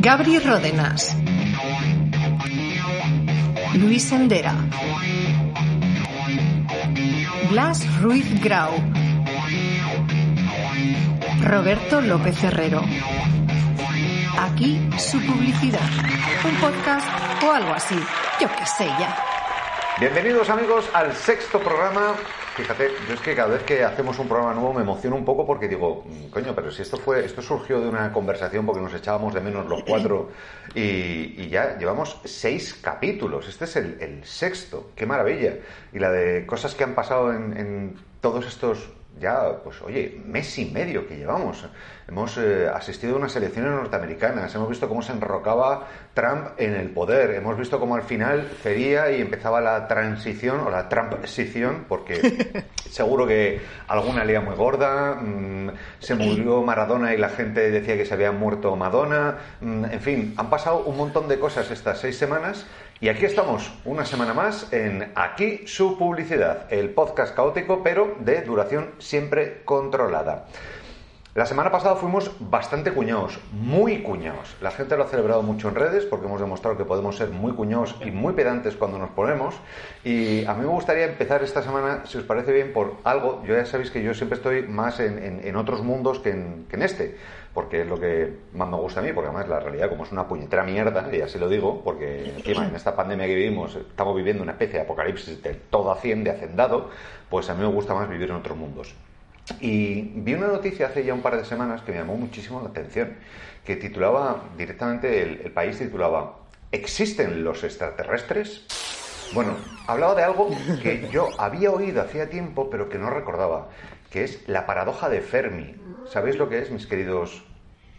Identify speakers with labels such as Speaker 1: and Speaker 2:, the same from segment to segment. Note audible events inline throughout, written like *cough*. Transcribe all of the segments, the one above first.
Speaker 1: Gabri Ródenas. Luis Endera. Blas Ruiz Grau. Roberto López Herrero. Aquí su publicidad. Un podcast o algo así. Yo qué sé ya.
Speaker 2: Bienvenidos amigos al sexto programa. Fíjate, yo es que cada vez que hacemos un programa nuevo me emociono un poco porque digo, "Mm, coño, pero si esto fue, esto surgió de una conversación porque nos echábamos de menos los cuatro y, ya llevamos seis capítulos. Este es el, sexto, qué maravilla. Y la de cosas que han pasado en todos estos ya, pues oye, mes y medio que llevamos. Hemos eh, asistido a unas elecciones norteamericanas, hemos visto cómo se enrocaba Trump en el poder, hemos visto cómo al final cedía y empezaba la transición o la transición, porque *laughs* seguro que alguna lía muy gorda, mm, se murió Maradona y la gente decía que se había muerto Madonna, mm, en fin, han pasado un montón de cosas estas seis semanas y aquí estamos, una semana más, en Aquí su publicidad, el podcast caótico, pero de duración siempre controlada. La semana pasada fuimos bastante cuñados, muy cuñados. La gente lo ha celebrado mucho en redes porque hemos demostrado que podemos ser muy cuñados y muy pedantes cuando nos ponemos. Y a mí me gustaría empezar esta semana, si os parece bien, por algo. Ya sabéis que yo siempre estoy más en, otros mundos que en, este, porque es lo que más me gusta a mí, porque además la realidad, como es una puñetera mierda, y así lo digo, porque encima en esta pandemia que vivimos estamos viviendo una especie de apocalipsis del todo a 100 de hacendado, pues a mí me gusta más vivir en otros mundos. Y vi una noticia hace ya un par de semanas que me llamó muchísimo la atención, que titulaba directamente, el, el país titulaba, ¿existen los extraterrestres? Bueno, hablaba de algo que *laughs* yo había oído hacía tiempo, pero que no recordaba, que es la paradoja de Fermi. ¿Sabéis lo que es, mis queridos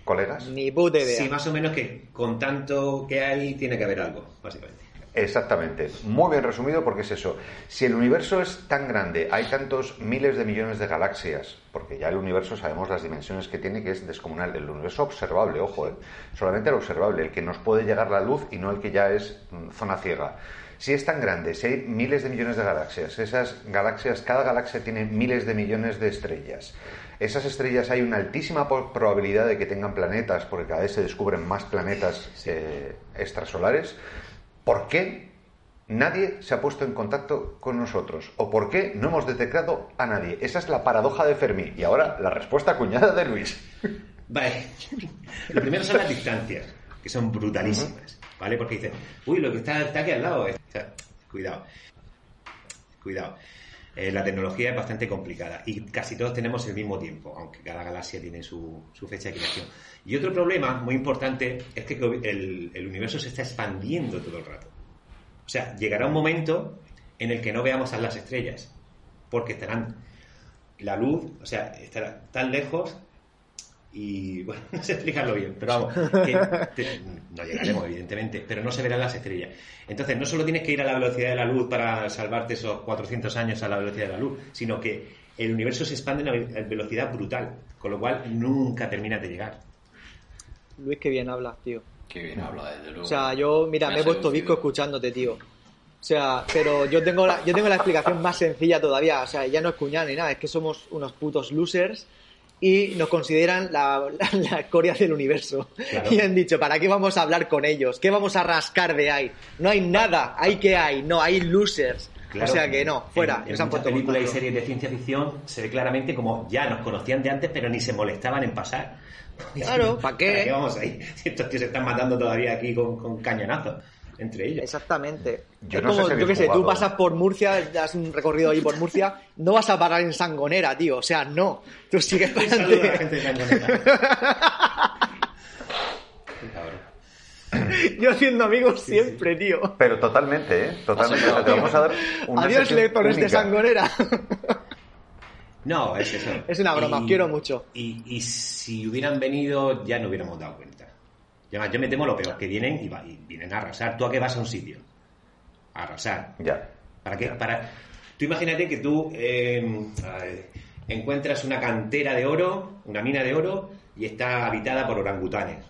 Speaker 2: colegas?
Speaker 3: Ni puta idea.
Speaker 4: Sí, más o menos que con tanto que hay tiene que haber algo, básicamente.
Speaker 2: Exactamente, muy bien resumido porque es eso. Si el universo es tan grande, hay tantos miles de millones de galaxias, porque ya el universo sabemos las dimensiones que tiene, que es descomunal. El universo observable, ojo, ¿eh? solamente el observable, el que nos puede llegar la luz y no el que ya es mm, zona ciega. Si es tan grande, si hay miles de millones de galaxias, esas galaxias, cada galaxia tiene miles de millones de estrellas. Esas estrellas hay una altísima probabilidad de que tengan planetas, porque cada vez se descubren más planetas eh, extrasolares. ¿Por qué nadie se ha puesto en contacto con nosotros? ¿O por qué no hemos detectado a nadie? Esa es la paradoja de Fermi. Y ahora la respuesta cuñada de Luis.
Speaker 4: Vale. *laughs* Lo primero son las distancias, que son brutalísimas, ¿vale? Porque dicen, uy, lo que está, aquí al lado. es- cuidado. Cuidado. Eh, la tecnología es bastante complicada y casi todos tenemos el mismo tiempo, aunque cada galaxia tiene su, su fecha de creación. Y otro problema muy importante es que el, universo se está expandiendo todo el rato. O sea, llegará un momento en el que no veamos a las estrellas, porque estarán la luz, o sea, estará tan lejos y bueno, *laughs* no sé explicarlo bien, pero vamos, que te- no llegaremos evidentemente, pero no se verán las estrellas. Entonces, no solo tienes que ir a la velocidad de la luz para salvarte esos 400 años a la velocidad de la luz, sino que el universo se expande a una ve- velocidad brutal, con lo cual nunca terminas de llegar.
Speaker 3: Luis, qué bien hablas, tío.
Speaker 5: Qué bien habla, desde luego.
Speaker 3: O sea, yo, mira,
Speaker 5: Me
Speaker 3: me he puesto visco escuchándote, tío. O sea, pero yo tengo la, yo tengo la explicación más sencilla todavía. O sea, ya no es cuñado ni nada, es que somos unos putos losers y nos consideran la, la, la escoria del universo.
Speaker 4: Claro.
Speaker 3: Y han dicho, ¿para qué vamos a hablar con ellos? ¿Qué vamos a rascar de ahí? No hay nada, hay que hay, no, hay losers.
Speaker 4: Claro,
Speaker 3: o sea que no, fuera.
Speaker 4: En, en muchas películas y series de ciencia ficción se ve claramente como ya nos conocían de antes, pero ni se molestaban en pasar.
Speaker 3: Claro, *laughs* ¿pa' qué?
Speaker 4: ¿Para qué vamos ahí? *laughs* Estos tíos se están matando todavía aquí con, con cañonazos entre ellos.
Speaker 3: Exactamente.
Speaker 2: Yo
Speaker 3: es
Speaker 2: no sé
Speaker 3: como,
Speaker 2: si
Speaker 3: yo qué sé, tú pasas por Murcia, das un recorrido ahí por Murcia, no vas a parar en Sangonera, tío. O sea, no. Tú sigues
Speaker 4: a la gente de cabrón.
Speaker 3: Yo haciendo amigos siempre, tío.
Speaker 2: Pero totalmente, ¿eh? Totalmente.
Speaker 5: Pásalo,
Speaker 2: Te vamos a dar una
Speaker 3: Adiós, lectores de. Sangonera.
Speaker 4: No, es eso.
Speaker 3: Es una broma, quiero mucho.
Speaker 4: Y, y si hubieran venido, ya no hubiéramos dado cuenta. Y además, yo me temo lo peor, que vienen y, va- y vienen a arrasar. Tú a qué vas a un sitio. A arrasar.
Speaker 2: Ya.
Speaker 4: ¿Para qué? Para... Tú imagínate que tú eh, encuentras una cantera de oro, una mina de oro, y está habitada por orangutanes.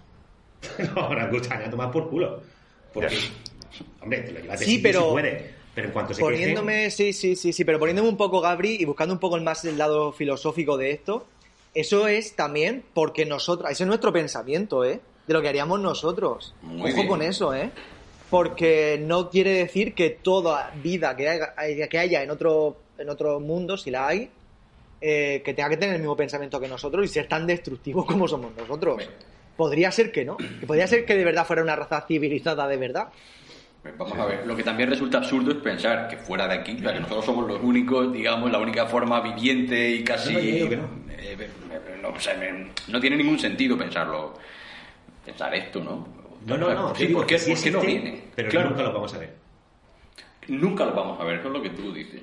Speaker 4: *laughs* no, orangutanes, a tomar por culo. Porque, hombre, te lo llevas de
Speaker 3: Sí, pero-
Speaker 4: si puedes. Pero en cuanto se
Speaker 3: Poniéndome, sí, sí, sí, sí, pero poniéndome un poco Gabri y buscando un poco el más el lado filosófico de esto, eso es también porque nosotros, ese es nuestro pensamiento, ¿eh? De lo que haríamos nosotros.
Speaker 5: Muy
Speaker 3: Ojo
Speaker 5: bien.
Speaker 3: con eso, ¿eh? Porque no quiere decir que toda vida que haya, que haya en otro, en otro mundo, si la hay, eh, que tenga que tener el mismo pensamiento que nosotros y ser tan destructivo *laughs* como somos nosotros. Podría ser que no. Que podría ser que de verdad fuera una raza civilizada de verdad.
Speaker 5: Vamos a ver, lo que también resulta absurdo es pensar que fuera de aquí, o sea, que nosotros somos los únicos, digamos, la única forma viviente y casi...
Speaker 4: No.
Speaker 5: Eh, eh, no, o sea, me- no tiene ningún sentido pensarlo, pensar esto, ¿no?
Speaker 4: No, no, no.
Speaker 5: Sí, ¿por qué,
Speaker 4: que sí
Speaker 5: por qué no
Speaker 4: existe,
Speaker 5: viene?
Speaker 4: Pero
Speaker 5: Claro,
Speaker 4: nunca lo vamos a ver.
Speaker 5: nunca lo vamos a ver, eso es lo que tú dices.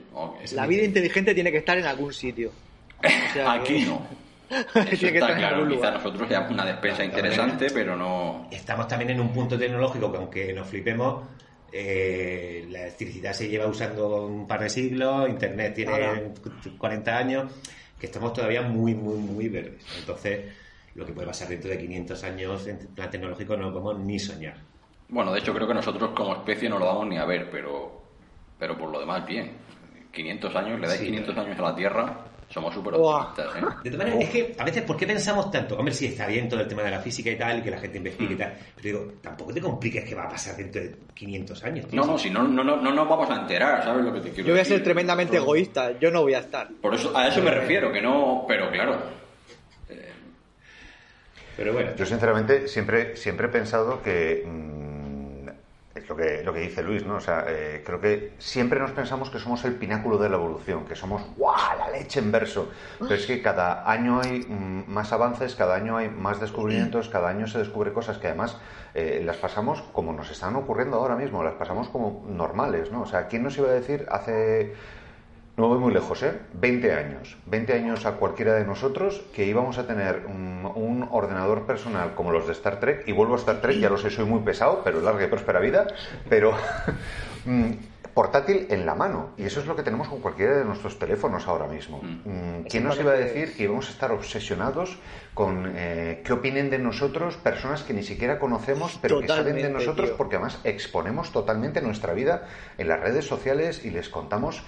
Speaker 3: La vida inteligente tiene que estar en algún sitio. O sea *laughs*
Speaker 5: Aquí
Speaker 3: que-
Speaker 5: no. *laughs* Eso está claro, quizá nosotros seamos una despensa interesante, pero no...
Speaker 4: Estamos también en un punto tecnológico que aunque nos flipemos, eh, la electricidad se lleva usando un par de siglos, Internet tiene
Speaker 3: Ahora.
Speaker 4: 40 años, que estamos todavía muy, muy, muy verdes. Entonces, lo que puede pasar dentro de 500 años en plan tecnológico no lo podemos ni soñar.
Speaker 5: Bueno, de hecho creo que nosotros como especie no lo vamos ni a ver, pero, pero por lo demás bien. 500 años, le dais
Speaker 4: Sí.
Speaker 5: 500 años a la Tierra, somos súper optimistas, ¿eh?
Speaker 4: De todas maneras, es que a veces, ¿por qué pensamos tanto? Hombre, sí, está bien todo el tema de la física y tal, que la gente investigue y tal, pero digo, tampoco te compliques qué va a pasar dentro de 500 años. tío.
Speaker 5: No, no, si no, no, no, no nos vamos a enterar, ¿sabes lo que te quiero
Speaker 3: Yo voy a
Speaker 5: decir?
Speaker 3: ser tremendamente
Speaker 5: Nosotros-
Speaker 3: egoísta, yo no voy a estar.
Speaker 5: Por eso, a eso me refiero, que no, pero claro,
Speaker 4: Pero bueno,
Speaker 2: Yo sinceramente siempre, siempre he pensado que mm, es lo que, lo que dice Luis, ¿no? O sea, eh, creo que siempre nos pensamos que somos el pináculo de la evolución, que somos ¡guau! la leche en verso. Pero es que cada año hay mm, más avances, cada año hay más descubrimientos, cada año se descubre cosas que además eh, las pasamos como nos están ocurriendo ahora mismo, las pasamos como normales, ¿no? O sea, ¿quién nos iba a decir hace no voy muy lejos, ¿eh? 20 años. 20 años a cualquiera de nosotros que íbamos a tener un, un ordenador personal como los de Star Trek. Y vuelvo a Star Trek, ya lo sé, soy muy pesado, pero larga y próspera vida. Pero *laughs* mm, portátil en la mano. Y eso es lo que tenemos con cualquiera de nuestros teléfonos ahora mismo. Mm, ¿Quién nos iba a decir que íbamos a estar obsesionados con eh, qué opinen de nosotros personas que ni siquiera conocemos, pero que saben de nosotros
Speaker 3: tío.
Speaker 2: porque además exponemos totalmente nuestra vida en las redes sociales y les contamos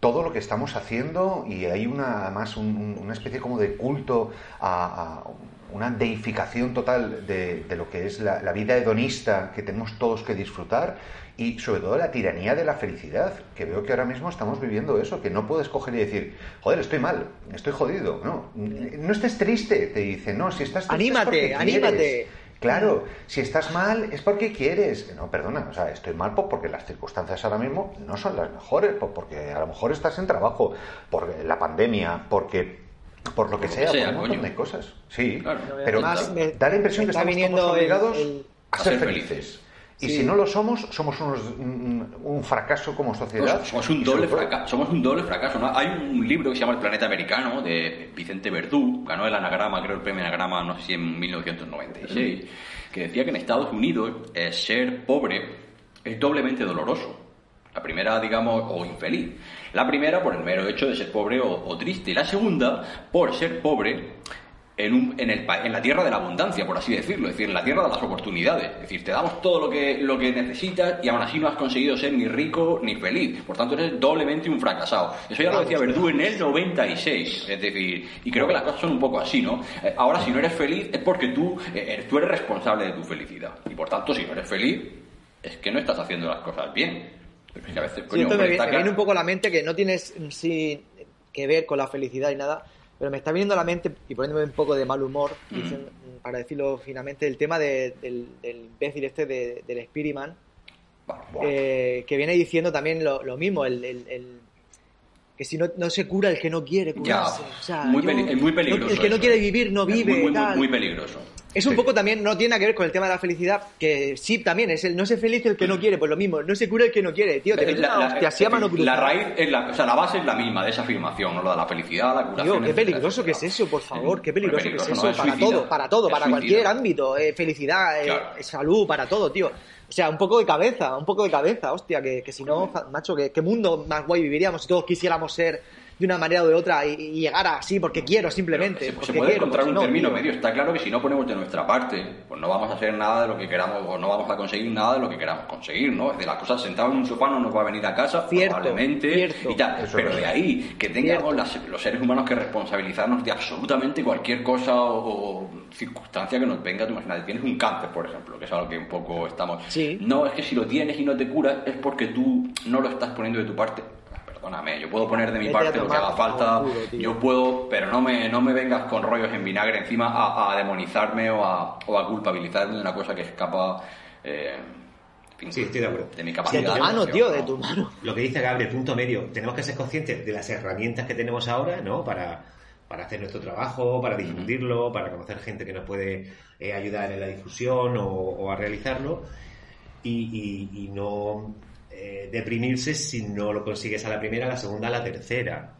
Speaker 2: todo lo que estamos haciendo y hay una además un- un- una especie como de culto a, a una deificación total de, de lo que es la, la vida hedonista que tenemos todos que disfrutar y sobre todo la tiranía de la felicidad, que veo que ahora mismo estamos viviendo eso, que no puedes coger y decir, joder, estoy mal, estoy jodido, no, no estés triste, te dice, no, si estás triste
Speaker 3: Anímate, anímate.
Speaker 2: quieres". Claro, si estás mal es porque quieres. No, perdona, o sea, estoy mal porque las circunstancias ahora mismo no son las mejores, porque a lo mejor estás en trabajo, por la pandemia, porque por lo que sea,
Speaker 5: que sea,
Speaker 2: por un montón
Speaker 5: coño.
Speaker 2: de cosas. Sí,
Speaker 5: Claro.
Speaker 2: pero
Speaker 3: me-
Speaker 2: da la impresión que
Speaker 3: está
Speaker 2: estamos
Speaker 3: viniendo
Speaker 2: todos obligados
Speaker 3: el-
Speaker 2: a ser felices. Y
Speaker 3: Sí.
Speaker 2: si no lo somos, somos unos, un, un fracaso como sociedad.
Speaker 5: Pues somos un doble fracaso. Somos un doble fracaso. ¿no? Hay un libro que se llama El planeta americano de Vicente Verdú, ganó el anagrama, creo el premio anagrama, no sé si en 1996, que decía que en Estados Unidos eh, ser pobre es doblemente doloroso. La primera, digamos, o infeliz. La primera por el mero hecho de ser pobre o, o triste. Y la segunda por ser pobre en, un- en, el, en la tierra de la abundancia, por así decirlo, es decir, en la tierra de las oportunidades. Es decir, te damos todo lo que, lo que necesitas y aún así no has conseguido ser ni rico ni feliz. Por tanto, eres doblemente un fracasado. Eso ya lo decía Verdú en el 96. Es decir, y creo que las cosas son un poco así, ¿no? Eh, Ahora, si no eres feliz es porque tú, eh, eres- tú eres responsable de tu felicidad. Y por tanto, si no eres feliz, es que no estás haciendo las cosas bien. Pero es que a veces,
Speaker 3: Sí,
Speaker 5: coño,
Speaker 3: esto me, viene un poco a la mente que no tienes en sí que ver con la felicidad y nada, pero me está viniendo a la mente y poniéndome un poco de mal humor,
Speaker 5: Mm.
Speaker 3: dicen- para decirlo finamente, el tema de- del, del imbécil este de- del
Speaker 5: Buah.
Speaker 3: eh, que viene diciendo también lo, lo mismo, el, el- el- que si no, no se cura el que no quiere
Speaker 5: Ya,
Speaker 3: curarse. o sea,
Speaker 5: muy
Speaker 3: yo-
Speaker 5: peli- es muy
Speaker 3: no-
Speaker 5: peligroso
Speaker 3: el que no quiere
Speaker 5: eh.
Speaker 3: vivir no vive.
Speaker 5: muy, muy, muy,
Speaker 3: tal.
Speaker 5: muy peligroso.
Speaker 3: Es un poco también, no tiene nada que ver con el tema de la felicidad, que sí, también es el no ser feliz el que no quiere, pues lo mismo, no se cura el que no quiere, tío. Te
Speaker 5: La, la-
Speaker 3: hostia mano
Speaker 5: la raíz es la, o sea, la base es la misma de esa afirmación, ¿no? Lo de la felicidad, la curación.
Speaker 3: Tío, qué
Speaker 5: etcétera,
Speaker 3: peligroso que es eso, por favor, qué
Speaker 5: Muy
Speaker 3: peligroso que es
Speaker 5: peligroso,
Speaker 3: eso,
Speaker 5: ¿no? Es
Speaker 3: para
Speaker 5: suicida.
Speaker 3: todo, para todo, para
Speaker 5: suicida.
Speaker 3: cualquier ámbito, eh, felicidad, eh,
Speaker 5: Claro.
Speaker 3: salud, para todo, tío. Sea, un poco de cabeza, un poco de cabeza, hostia, que, que si no, macho, que qué mundo más guay viviríamos si todos quisiéramos ser de una manera o de otra y, y llegar así porque quiero simplemente.
Speaker 5: Se, puede
Speaker 3: quiero,
Speaker 5: encontrar un
Speaker 3: no,
Speaker 5: término
Speaker 3: tío.
Speaker 5: medio. Está claro que si no ponemos de nuestra parte, pues no vamos a hacer nada de lo que queramos o no vamos a conseguir nada de lo que queramos conseguir, ¿no? Es de las cosas sentadas en un sofá no nos va a venir a casa,
Speaker 3: Cierto,
Speaker 5: probablemente,
Speaker 3: cierto.
Speaker 5: y tal.
Speaker 2: Eso
Speaker 5: Pero
Speaker 2: es.
Speaker 5: de ahí que tengamos las- los seres humanos que responsabilizarnos de absolutamente cualquier cosa o, o circunstancia que nos venga. Tú imagínate, tienes un cáncer, por ejemplo, que es algo que un poco estamos...
Speaker 3: Sí.
Speaker 5: No, es que si lo tienes y no te curas es porque tú no lo estás poniendo de tu parte. Perdóname, yo puedo poner de mi
Speaker 3: Vete
Speaker 5: parte lo que haga falta,
Speaker 3: culo,
Speaker 5: yo puedo, pero no me, no me vengas con rollos en vinagre encima a, a demonizarme o a, o a culpabilizarme de una cosa que escapa eh, fin,
Speaker 4: Sí, estoy de acuerdo.
Speaker 5: de mi
Speaker 3: De
Speaker 5: capacidad.
Speaker 3: tu mano, tío, de tu mano.
Speaker 4: Lo que dice Gabriel, punto medio. Tenemos que ser conscientes de las herramientas que tenemos ahora, ¿no? Para, para hacer nuestro trabajo, para difundirlo, para conocer gente que nos puede eh, ayudar en la difusión o, o a realizarlo. Y, y- y no eh, deprimirse si no lo consigues a la primera, a la segunda, a la tercera.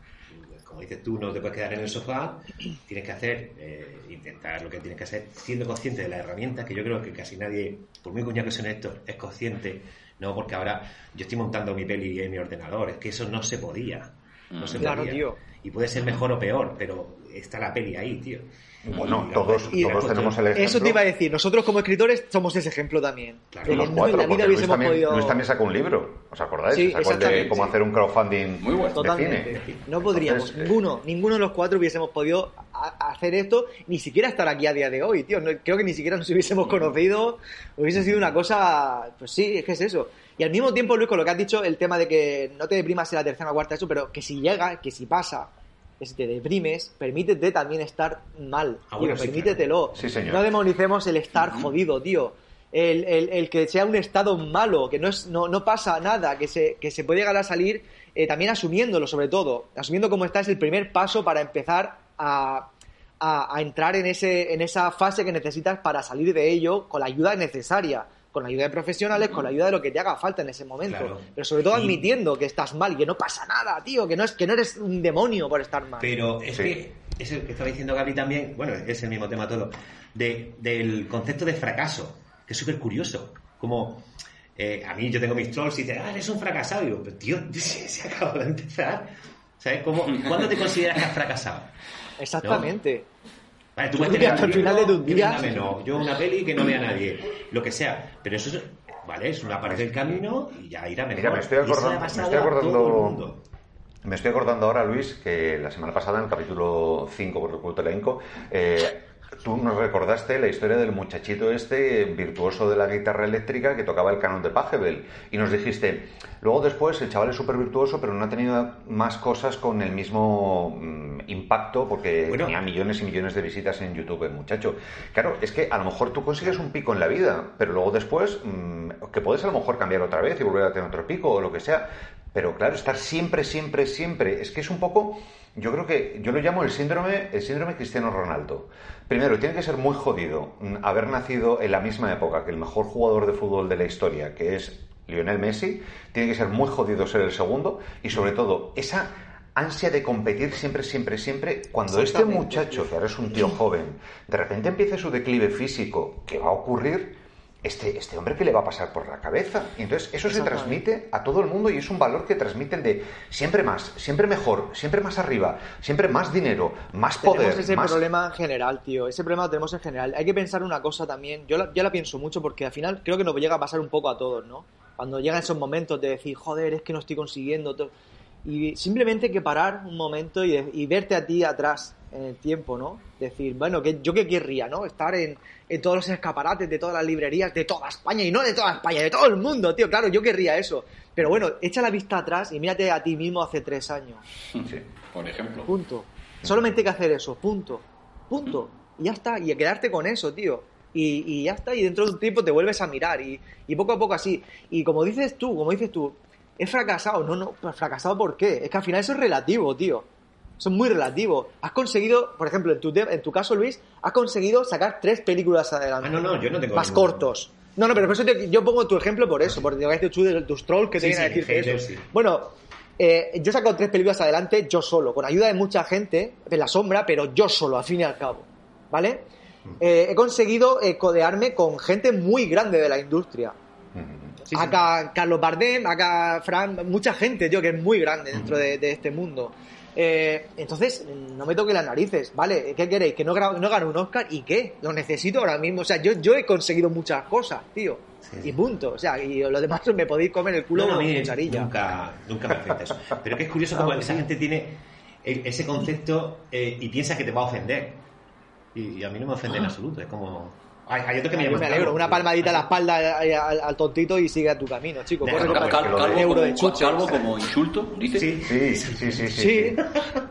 Speaker 4: Como dices tú, no te puedes quedar en el sofá, tienes que hacer, eh, intentar lo que tienes que hacer, siendo consciente de las herramientas, que yo creo que casi nadie, por muy cuñado que son estos, es consciente, no, porque ahora yo estoy montando mi peli en mi ordenador, es que eso no se podía. No se
Speaker 3: Claro,
Speaker 4: podía.
Speaker 3: tío.
Speaker 4: Y puede ser mejor o peor, pero está la peli ahí, tío.
Speaker 2: Bueno,
Speaker 4: Y-
Speaker 2: todos,
Speaker 4: y-
Speaker 2: todos
Speaker 4: y-
Speaker 2: tenemos el ejemplo.
Speaker 3: Eso te iba a decir, nosotros como escritores somos ese ejemplo también.
Speaker 4: Claro,
Speaker 2: Los
Speaker 3: no
Speaker 2: cuatro,
Speaker 3: en la vida
Speaker 2: Luis
Speaker 3: hubiésemos
Speaker 2: también,
Speaker 3: podido...
Speaker 2: Luis también sacó un libro, ¿os acordáis?
Speaker 3: Sí,
Speaker 2: sacó el de cómo hacer un crowdfunding
Speaker 5: Muy bueno.
Speaker 2: de
Speaker 3: Totalmente.
Speaker 2: cine.
Speaker 3: No podríamos,
Speaker 2: Entonces, eh,
Speaker 3: ninguno, ninguno de los cuatro hubiésemos podido a- hacer esto, ni siquiera estar aquí a día de hoy, tío. No- creo que ni siquiera nos hubiésemos conocido. Hubiese sido una cosa, pues sí, es que es eso. Y al mismo tiempo, Luis, con lo que has dicho, el tema de que no te deprimas en la tercera o cuarta, eso, pero que si llega, que si pasa, que si te deprimes, permítete también estar mal.
Speaker 4: Ah,
Speaker 3: tío,
Speaker 4: bueno, sí,
Speaker 3: permítetelo.
Speaker 2: Sí, señor.
Speaker 3: No demonicemos el estar jodido, tío. El, el- el que sea un estado malo, que no, es, no, no pasa nada, que se, que se puede llegar a salir eh, también asumiéndolo, sobre todo. Asumiendo cómo está es el primer paso para empezar a, a- a entrar en, ese, en esa fase que necesitas para salir de ello con la ayuda necesaria, con la ayuda de profesionales, con la ayuda de lo que te haga falta en ese momento.
Speaker 4: Claro.
Speaker 3: Pero sobre todo
Speaker 4: Y-
Speaker 3: admitiendo que estás mal y que no pasa nada, tío, que no, es, que no eres un demonio por estar mal.
Speaker 4: Pero es
Speaker 2: Sí.
Speaker 4: que es el que estaba diciendo Gaby también, bueno, es el mismo tema todo, de, del concepto de fracaso, que es súper curioso. Como eh, a mí yo tengo mis trolls y dicen, ah, eres un fracasado. Y digo, pero tío, si *laughs* se acaba de empezar. ¿Sabes? ¿Cómo, ¿Cuándo te consideras que has fracasado?
Speaker 3: Exactamente.
Speaker 4: Vale, tú
Speaker 3: Yo
Speaker 4: puedes tener
Speaker 3: hasta el final de tus días-
Speaker 4: no, yo una peli que no vea nadie, lo que sea. Pero eso es, vale, es una parte del camino y ya irá mejor.
Speaker 2: Mira, me estoy acordando- me estoy acordando-. Me estoy acordando ahora, Luis, que la semana pasada, en el capítulo 5, por el culto elenco, eh, tú nos recordaste la historia del muchachito este virtuoso de la guitarra eléctrica que tocaba el canon de Pachelbel. Y nos dijiste, luego después el chaval es súper virtuoso, pero no ha tenido más cosas con el mismo mm, impacto porque
Speaker 4: Bueno.
Speaker 2: tenía millones y millones de visitas en YouTube el muchacho. Claro, es que a lo mejor tú consigues un pico en la vida, pero luego después, mm, que puedes a lo mejor cambiar otra vez y volver a tener otro pico o lo que sea. Pero claro, estar siempre, siempre, siempre, es que es un poco, yo creo que yo lo llamo el síndrome, el síndrome Cristiano Ronaldo. Primero, tiene que ser muy jodido mm, haber nacido en la misma época que el mejor jugador de fútbol de la historia, que es Lionel Messi. Tiene que ser muy jodido ser el segundo y sobre todo esa ansia de competir siempre, siempre, siempre. Cuando este muchacho, que ahora es un tío joven, de repente empiece su declive físico, ¿qué va a ocurrir? Este, este hombre, ¿qué le va a pasar por la cabeza? Y entonces eso se transmite a todo el mundo y es un valor que transmiten de siempre más, siempre mejor, siempre más arriba, siempre más dinero, más poder.
Speaker 3: Tenemos ese
Speaker 2: más...
Speaker 3: problema en general, tío. Ese problema lo tenemos en general. Hay que pensar una cosa también. Yo la, yo la pienso mucho porque al final creo que nos llega a pasar un poco a todos, ¿no? Cuando llegan esos momentos de decir, joder, es que no estoy consiguiendo. todo. Y simplemente hay que parar un momento y, y verte a ti atrás en el tiempo, ¿no? Decir, bueno, que yo qué querría, ¿no? Estar en, en todos los escaparates de todas las librerías de toda España y no de toda España, de todo el mundo, tío. Claro, yo querría eso. Pero bueno, echa la vista atrás y mírate a ti mismo hace tres años. *laughs*
Speaker 2: Sí.
Speaker 5: Por ejemplo.
Speaker 3: Punto. Solamente hay que hacer eso, punto. Punto. Y ya está, y quedarte con eso, tío. Y, y ya está, y dentro de un tiempo te vuelves a mirar, y, y poco a poco así. Y como dices tú, como dices tú, he fracasado. No, no, pues fracasado ¿por qué? Es que al final eso es relativo, tío. Son muy relativos. Has conseguido, por ejemplo, en tu, te- en tu caso, Luis, has conseguido sacar tres películas adelante.
Speaker 4: Ah, no, no, yo no tengo
Speaker 3: Más
Speaker 4: ningún-
Speaker 3: cortos. No, no, pero por eso te- yo pongo tu ejemplo por eso, porque te has dicho tú de tus trolls que te
Speaker 4: Sí,
Speaker 3: vienen a
Speaker 4: sí,
Speaker 3: decir que
Speaker 4: haters,
Speaker 3: eso.
Speaker 4: sí.
Speaker 3: Bueno, eh, yo he sacado tres películas adelante yo solo, con ayuda de mucha gente, en la sombra, pero yo solo, al fin y al cabo. ¿Vale?
Speaker 4: Mm.
Speaker 3: Eh, he conseguido eh, codearme con gente muy grande de la industria.
Speaker 4: Sí, sí.
Speaker 3: Acá Carlos Bardem, acá Fran, mucha gente, tío, que es muy grande dentro de, de este mundo. Eh, entonces, no me toque las narices, ¿vale? ¿Qué queréis? ¿Que no, no gane un Oscar? ¿Y qué? Lo necesito ahora mismo. O sea, yo, yo he conseguido muchas cosas, tío.
Speaker 4: Sí.
Speaker 3: Y punto. O sea, y lo demás *laughs* me podéis comer el culo
Speaker 4: No, no,
Speaker 3: con cucharilla.
Speaker 4: nunca, nunca me afecta eso. Pero que es curioso como
Speaker 3: Ah,
Speaker 4: esa gente tiene ese concepto eh, y piensa que te va a ofender. Y, y a mí no me ofende en absoluto. Es como... Hay, hay otro que me
Speaker 3: Yo
Speaker 4: llama
Speaker 3: me alegro, una palmadita a la espalda al, al- al tontito y sigue a tu camino, chico.
Speaker 4: Deja,
Speaker 3: Corre
Speaker 4: cal-
Speaker 3: el
Speaker 5: Cal- calvo,
Speaker 3: euro
Speaker 5: como,
Speaker 3: de
Speaker 5: calvo como insulto, dice.
Speaker 4: Sí.
Speaker 2: Sí, sí, sí, sí.
Speaker 3: Sí.
Speaker 2: sí.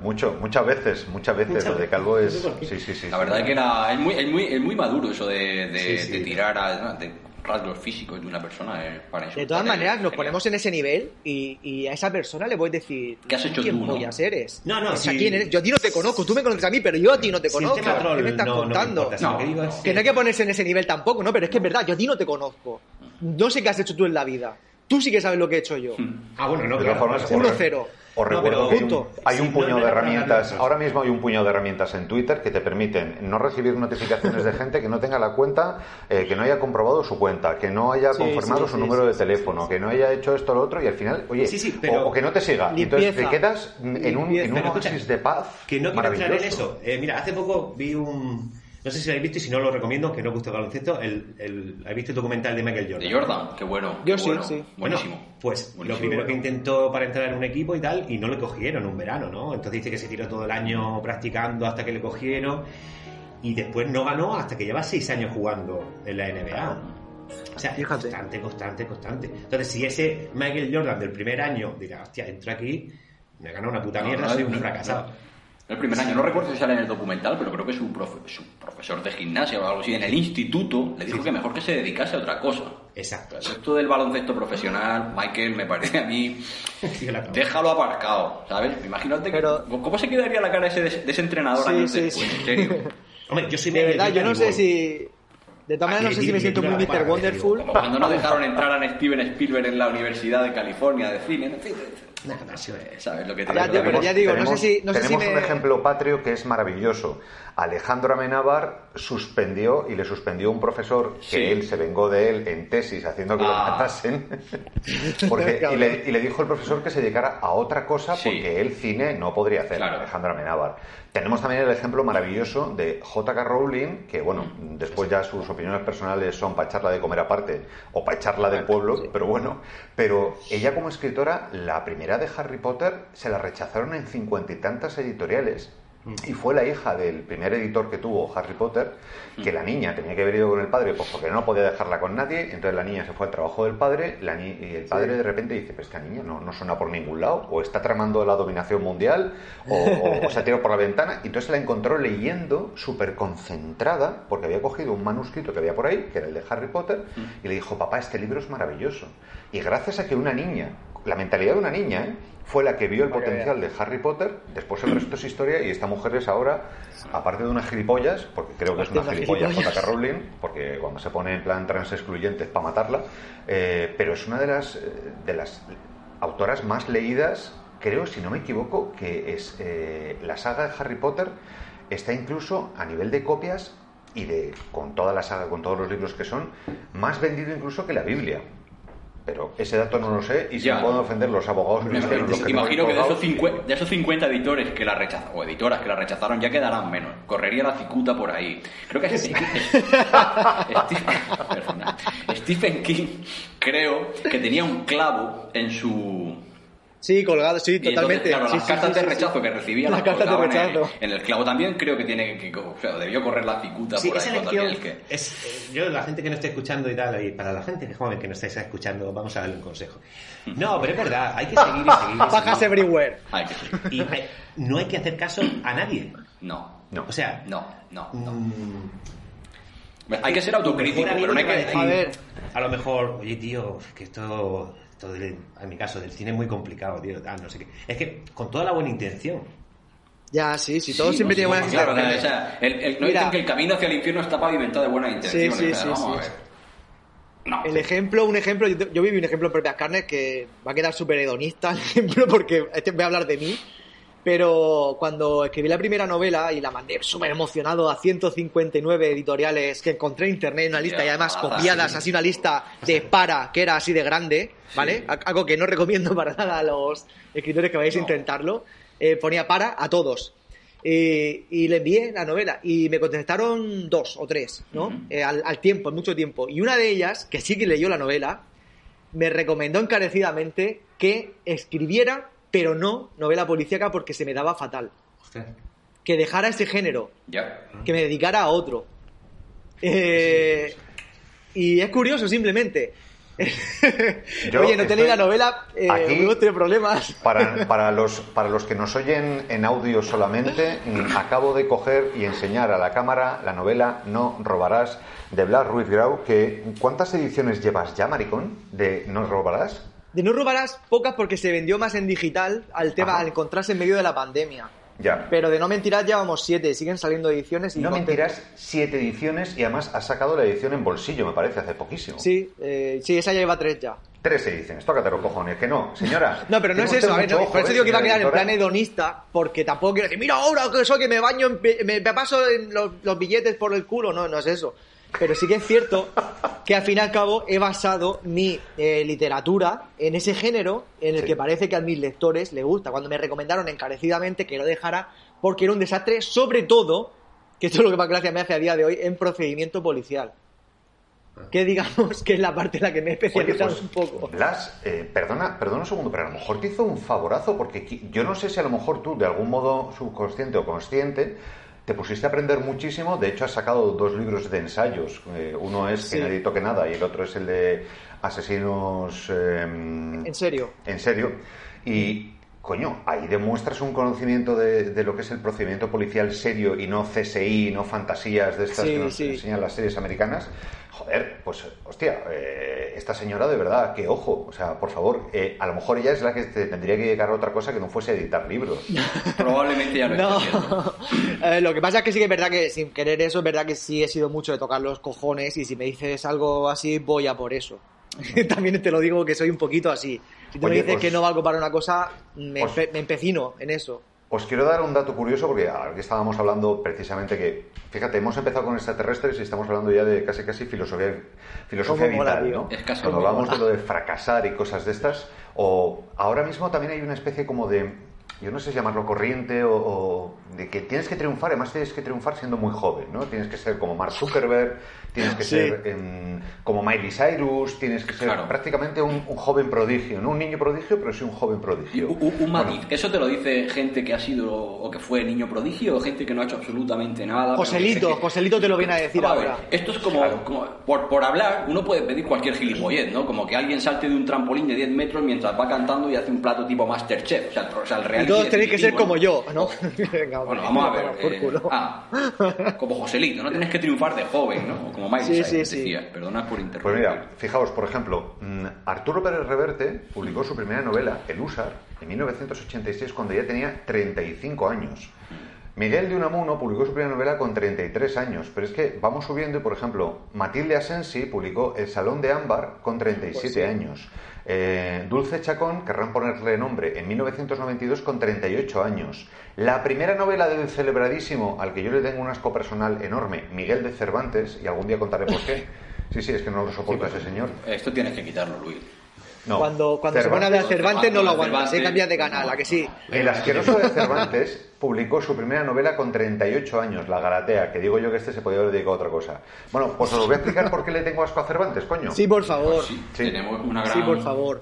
Speaker 2: Mucho, muchas veces, muchas veces
Speaker 4: Muchas
Speaker 2: lo de calvo es. Sí, sí, sí.
Speaker 5: La
Speaker 2: sí.
Speaker 5: verdad es que era, es, muy, es, muy, es muy maduro eso de, de,
Speaker 4: Sí, sí.
Speaker 5: de tirar a, de rasgos físicos de una persona eh, para
Speaker 3: De todas maneras, nos
Speaker 5: genial.
Speaker 3: ponemos en ese nivel y, y a esa persona le puedes decir
Speaker 5: ¿Qué has hecho
Speaker 3: ¿quién
Speaker 5: tú, no?
Speaker 3: eres?
Speaker 4: No, no,
Speaker 3: O sea. ¿quién eres? Yo a ti no te conozco, tú me conoces a mí, pero yo a ti no te
Speaker 4: Si
Speaker 3: conozco.
Speaker 4: troll
Speaker 3: ¿Qué me estás
Speaker 4: no- no me
Speaker 3: contando?
Speaker 4: importa, que
Speaker 3: Que no hay que ponerse en ese nivel tampoco, ¿no? Pero es que es verdad, yo a ti no te conozco. No sé qué has hecho tú en la vida. Tú sí que sabes lo que he hecho yo. *laughs*
Speaker 4: Ah, bueno, no,
Speaker 2: De todas formas,
Speaker 4: claro.
Speaker 2: Os
Speaker 4: No,
Speaker 2: recuerdo que hay un, un puño
Speaker 4: no,
Speaker 2: de herramientas. Ahora mismo hay un puño de herramientas en Twitter que te permiten no recibir notificaciones de gente que no tenga la cuenta, eh, que no haya comprobado su cuenta, que no haya
Speaker 3: Sí,
Speaker 2: confirmado
Speaker 3: sí,
Speaker 2: su número de teléfono, que no haya hecho esto o lo otro y al final, oye,
Speaker 4: pero-
Speaker 2: o, o que no te siga. Y Entonces te
Speaker 3: Limpieza.
Speaker 2: quedas en un, en un
Speaker 3: Limpieza.
Speaker 4: Pero escucha,
Speaker 2: oasis de paz.
Speaker 4: Que no quiero entrar en eso. Eh, mira, hace poco vi un... No sé si lo habéis visto y si no lo recomiendo, que no gusta el baloncesto. El, el, ¿Habéis visto el documental de Michael Jordan?
Speaker 5: De Jordan, qué bueno.
Speaker 3: Yo
Speaker 5: qué
Speaker 3: sí,
Speaker 5: bueno.
Speaker 3: sí.
Speaker 5: Buenísimo.
Speaker 4: Bueno, pues lo primero que intentó para entrar en un equipo y tal, y no le cogieron un verano, ¿no? Entonces dice que se tiró todo el año practicando hasta que le cogieron, y después no ganó hasta que lleva seis años jugando en la NBA. O sea, es
Speaker 3: Fíjate.
Speaker 4: constante, constante, constante. Entonces, si ese Michael Jordan del primer año dirá, hostia, entro aquí, me ganó una puta mierda,
Speaker 5: no,
Speaker 4: soy un
Speaker 5: no.
Speaker 4: fracasado.
Speaker 5: El primer año, no recuerdo si sale en el documental, pero creo que su, profe- su profesor de gimnasia o algo así en el instituto le dijo que mejor que se dedicase a otra cosa.
Speaker 4: Exacto.
Speaker 5: Esto del baloncesto profesional, Michael, me parece a mí. *laughs* Déjalo aparcado, ¿sabes? Imagínate que-
Speaker 3: Pero-
Speaker 5: cómo se quedaría la cara ese de, de ese entrenador
Speaker 3: Sí,
Speaker 5: años
Speaker 3: sí,
Speaker 5: después, en serio. *laughs*
Speaker 4: Hombre, yo soy
Speaker 3: De
Speaker 4: Michael
Speaker 3: verdad, yo no sé si. De todas maneras, no sé si me siento muy Mr. Wonderful.
Speaker 5: Como cuando no dejaron entrar a Steven Spielberg en la Universidad de California de cine. En fin,
Speaker 4: Es.
Speaker 5: ¿sabes lo que te
Speaker 3: Ya,
Speaker 5: digo?
Speaker 3: tío, pero ya digo, no
Speaker 2: tenemos,
Speaker 3: sé si- no sé si
Speaker 2: tenemos
Speaker 3: me-
Speaker 2: un ejemplo patrio que es maravilloso. Alejandro Amenábar suspendió y le suspendió un profesor que
Speaker 5: Sí.
Speaker 2: él se vengó de él en tesis haciendo que lo
Speaker 5: Ah.
Speaker 2: matasen. *laughs* Porque, y, le, y le dijo el profesor que se dedicara a otra cosa
Speaker 5: Sí.
Speaker 2: porque él cine no podría hacer,
Speaker 5: Claro.
Speaker 2: Alejandro Amenábar. Tenemos también el ejemplo maravilloso de J.K. Rowling, que bueno, después ya sus opiniones personales son para echarla de comer aparte o para echarla del pueblo, pero bueno, pero ella como escritora, la primera de Harry Potter se la rechazaron en cincuenta y tantas editoriales. Y fue la hija del primer editor que tuvo Harry Potter, que la niña tenía que haber ido con el padre, pues porque no podía dejarla con nadie, entonces la niña se fue al trabajo del padre, la ni- y el padre de repente dice, pero esta niña no, no suena por ningún lado, o está tramando la dominación mundial, o, o- o se ha tirado por la ventana, y entonces la encontró leyendo, súper concentrada, porque había cogido un manuscrito que había por ahí, que era el de Harry Potter, y le dijo, papá, este libro es maravilloso. Y gracias a que una niña, la mentalidad de una niña, ¿eh? fue la que vio el potencial de Harry Potter, después el resto es historia, y esta mujer es ahora, aparte de una gilipollas, porque creo que es una gilipollas. J.K. Rowling, porque cuando se pone en plan trans excluyentes para matarla, eh, pero es una de las, eh, de las autoras más leídas, creo, si no me equivoco, que es eh, la saga de Harry Potter, está incluso a nivel de copias y de con toda la saga, con todos los libros que son, más vendido incluso que la Biblia. Pero ese dato no lo sé y si
Speaker 5: Ya.
Speaker 2: me pueden ofender los abogados.
Speaker 5: Me
Speaker 2: los que- los que
Speaker 5: imagino que de esos,
Speaker 2: colgados,
Speaker 5: 50, de esos 50 editores que la rechazaron, o editoras que la rechazaron, ya quedarán menos. Correría la cicuta por ahí. Creo que es *laughs* Stephen. *laughs* Stephen King, creo que tenía un clavo en su.
Speaker 3: Sí, colgado, sí,
Speaker 5: y entonces,
Speaker 3: totalmente.
Speaker 5: claro,
Speaker 3: Sí,
Speaker 5: las
Speaker 3: sí,
Speaker 5: cartas
Speaker 3: sí,
Speaker 5: de rechazo
Speaker 3: sí.
Speaker 5: que recibía
Speaker 3: Las cartas de
Speaker 5: en,
Speaker 3: rechazo.
Speaker 5: en el clavo también creo que tiene que, o sea, debió correr la cicuta
Speaker 4: Sí,
Speaker 5: por ahí cuando aquel que
Speaker 4: es, eh, yo la gente que no esté escuchando y tal, y para la gente joven que no estáis escuchando, vamos a darle un consejo. No, pero es verdad, hay que seguir y seguir. *laughs* seguir.
Speaker 3: everywhere.
Speaker 5: Ay, que sí.
Speaker 4: Y hay- no hay que hacer caso a nadie.
Speaker 5: No,
Speaker 2: No.
Speaker 4: O sea,
Speaker 5: no, no, no.
Speaker 4: mm,
Speaker 5: Hay que ser autocrítico, pero no hay que.
Speaker 3: A ver.
Speaker 4: A lo mejor, oye, tío, que esto, esto del- en mi caso, del cine es muy complicado, tío. Ah, no sé qué. Es que con toda la buena intención.
Speaker 3: Ya, sí, sí, todo
Speaker 5: Sí,
Speaker 3: siempre
Speaker 5: no,
Speaker 3: tiene
Speaker 5: sí,
Speaker 3: buenas
Speaker 5: claro, o sea, el, el- no
Speaker 3: Mira.
Speaker 5: dicen que el camino hacia el infierno está pavimentado de buenas intenciones.
Speaker 3: sí,
Speaker 5: o sea,
Speaker 3: sí,
Speaker 5: vamos
Speaker 3: sí.
Speaker 5: a ver. No.
Speaker 3: El ejemplo, un ejemplo, yo, yo viví un ejemplo en propias carnes que va a quedar súper hedonista el ejemplo porque este voy a hablar de mí. Pero cuando escribí la primera novela y la mandé súper emocionado a 159 editoriales que encontré en internet, una lista
Speaker 5: Ya,
Speaker 3: y además copiadas,
Speaker 5: sí.
Speaker 3: así una lista de para, que era así de grande, ¿vale?
Speaker 5: Sí.
Speaker 3: Algo que no recomiendo para nada a los escritores que vayáis a intentarlo. Eh, ponía para a todos. Eh, y le envié la novela y me contestaron dos o tres, ¿no? Eh, al, al tiempo, en mucho tiempo. Y una de ellas, que sí que leyó la novela, me recomendó encarecidamente que escribiera, pero no novela policíaca porque se me daba fatal. Que dejara ese género,
Speaker 5: Ya.
Speaker 3: que me dedicara a otro. Eh, y es curioso, simplemente. *laughs*
Speaker 2: Yo
Speaker 3: Oye, no tenéis la novela, eh,
Speaker 2: aquí-
Speaker 3: tenido problemas.
Speaker 2: Para, *laughs* para los, para los que nos oyen en audio solamente, acabo de coger y enseñar a la cámara la novela No robarás de Blas Ruiz Grau, que ¿cuántas ediciones llevas ya, maricón? De No robarás.
Speaker 3: De no robarás pocas porque se vendió más en digital al tema,
Speaker 2: Ajá.
Speaker 3: al encontrarse en medio de la pandemia.
Speaker 2: Ya.
Speaker 3: Pero de no mentirás llevamos siete, siguen saliendo ediciones y
Speaker 2: no mentirás, siete ediciones y además has sacado la edición en bolsillo, me parece, hace poquísimo.
Speaker 3: Sí, eh, sí, esa ya lleva tres ya.
Speaker 2: Tres ediciones, tócate los cojones, que no, señora. *laughs*
Speaker 3: No, pero no es eso, a ver, no,
Speaker 2: ojo,
Speaker 3: por eso
Speaker 2: ¿eh,
Speaker 3: digo que iba a quedar en plan hedonista, porque tampoco quiero decir, mira ahora que soy que me baño, en me, me paso en los, los billetes por el culo, no, no es eso. Pero sí que es cierto que al fin y al cabo he basado mi eh, literatura en ese género en el
Speaker 2: Sí.
Speaker 3: que parece que a mis lectores les gusta. Cuando me recomendaron encarecidamente que lo dejara porque era un desastre, sobre todo, que esto es lo que más gracia me hace a día de hoy, en procedimiento policial. Que digamos que es la parte en la que me he
Speaker 2: Oye,
Speaker 3: especializado
Speaker 2: pues,
Speaker 3: un poco.
Speaker 2: Blas, eh, perdona, perdona un segundo, pero a lo mejor te hizo un favorazo, porque yo no sé si a lo mejor tú, de algún modo subconsciente o consciente, te pusiste a aprender muchísimo. De hecho, has sacado dos libros de ensayos. Eh, uno es
Speaker 3: Sí.
Speaker 2: Que nadie toque nada y el otro es el de Asesinos eh,
Speaker 3: En serio.
Speaker 2: en serio. Y, coño, ahí demuestras un conocimiento de, de lo que es el procedimiento policial serio y no CSI, no fantasías de estas
Speaker 3: Sí,
Speaker 2: que nos
Speaker 3: sí.
Speaker 2: enseñan las series americanas. Joder, pues, hostia, eh, esta señora de verdad, que ojo, o sea, por favor, eh, a lo mejor ella es la que te tendría que dedicar a otra cosa que no fuese editar libros. *laughs*
Speaker 5: Probablemente ya lo
Speaker 3: No. *laughs* Eh, lo que pasa es que sí que es verdad que sin querer eso, es verdad que sí he sido mucho de tocar los cojones y si me dices algo así, voy a por eso. *laughs* También te lo digo que soy un poquito así. Si tú
Speaker 2: Oye,
Speaker 3: me dices
Speaker 2: pues-
Speaker 3: que no valgo para una cosa, me,
Speaker 2: pues-
Speaker 3: empe- me empecino en eso.
Speaker 2: Os quiero dar un dato curioso porque que estábamos hablando precisamente que, fíjate, hemos empezado con extraterrestres y estamos hablando ya de casi casi filosofía, filosofía
Speaker 3: mola,
Speaker 2: vital,
Speaker 3: tío.
Speaker 2: ¿no?
Speaker 5: Es casi
Speaker 2: Cuando hablamos de lo de fracasar y cosas de estas, o ahora mismo también hay una especie como de, yo no sé si llamarlo corriente o, o de que tienes que triunfar, además tienes que triunfar siendo muy joven, ¿no? Tienes que ser como Mark Zuckerberg, tienes que
Speaker 3: Sí.
Speaker 2: ser em, como Miley Cyrus, tienes que ser
Speaker 5: Claro.
Speaker 2: prácticamente un, un joven prodigio, no un niño prodigio, pero sí un joven
Speaker 5: Y
Speaker 2: prodigio.
Speaker 5: un, un
Speaker 2: Bueno,
Speaker 5: matiz. ¿Eso te lo dice gente que ha sido o que fue niño prodigio o gente que no ha hecho absolutamente nada?
Speaker 3: Joselito,
Speaker 5: que-
Speaker 3: Joselito te lo viene a decir
Speaker 5: Vamos a ver,
Speaker 3: ahora.
Speaker 5: Esto es como, como- por, por hablar, uno puede pedir cualquier gilipollez, ¿no? Como que alguien salte de un trampolín de 10 metros mientras va cantando y hace un plato tipo Masterchef. O sea, o sea el
Speaker 3: Y
Speaker 5: reality
Speaker 3: todos tenéis que ser como yo, ¿no? *laughs* Venga,
Speaker 5: Bueno, vamos a ver.
Speaker 3: por
Speaker 5: eh,
Speaker 3: culo.
Speaker 5: ah, como Joselito, no tienes que triunfar de joven, ¿no? Como Miley
Speaker 3: Sí,
Speaker 5: Cyrus
Speaker 3: sí, sí.
Speaker 5: decía. Perdona por interrumpir.
Speaker 2: Pues mira, fijaos, por ejemplo, mm, Arturo Pérez Reverte publicó su primera novela, El Húsar, en 1986 cuando ya tenía 35 años. Miguel de Unamuno publicó su primera novela con 33 años, pero es que vamos subiendo y, por ejemplo, Matilde Asensi publicó El Salón de Ámbar con 37
Speaker 3: Pues sí.
Speaker 2: años. Eh, Dulce Chacón, querrán ponerle nombre, en 1992 con 38 años. La primera novela del celebradísimo, al que yo le tengo un asco personal enorme, Miguel de Cervantes, y algún día contaré por qué. *laughs* Sí, sí, es que no lo soporto a ese señor.
Speaker 5: Esto tienes que quitarlo, Luis.
Speaker 2: No,
Speaker 3: Cuando, cuando se pone a
Speaker 2: Cervantes-
Speaker 3: no lo aguantas, se cambia de canal, ¿a que sí?
Speaker 2: El asqueroso de Cervantes publicó su primera novela con 38 años, La Galatea, que digo yo que este se podía haber dedicado a otra cosa. Bueno, pues os voy a explicar por qué le tengo asco a Cervantes, coño.
Speaker 3: Sí, por favor.
Speaker 5: Sí,
Speaker 2: Sí.
Speaker 5: tenemos una gran...
Speaker 3: Sí, por favor.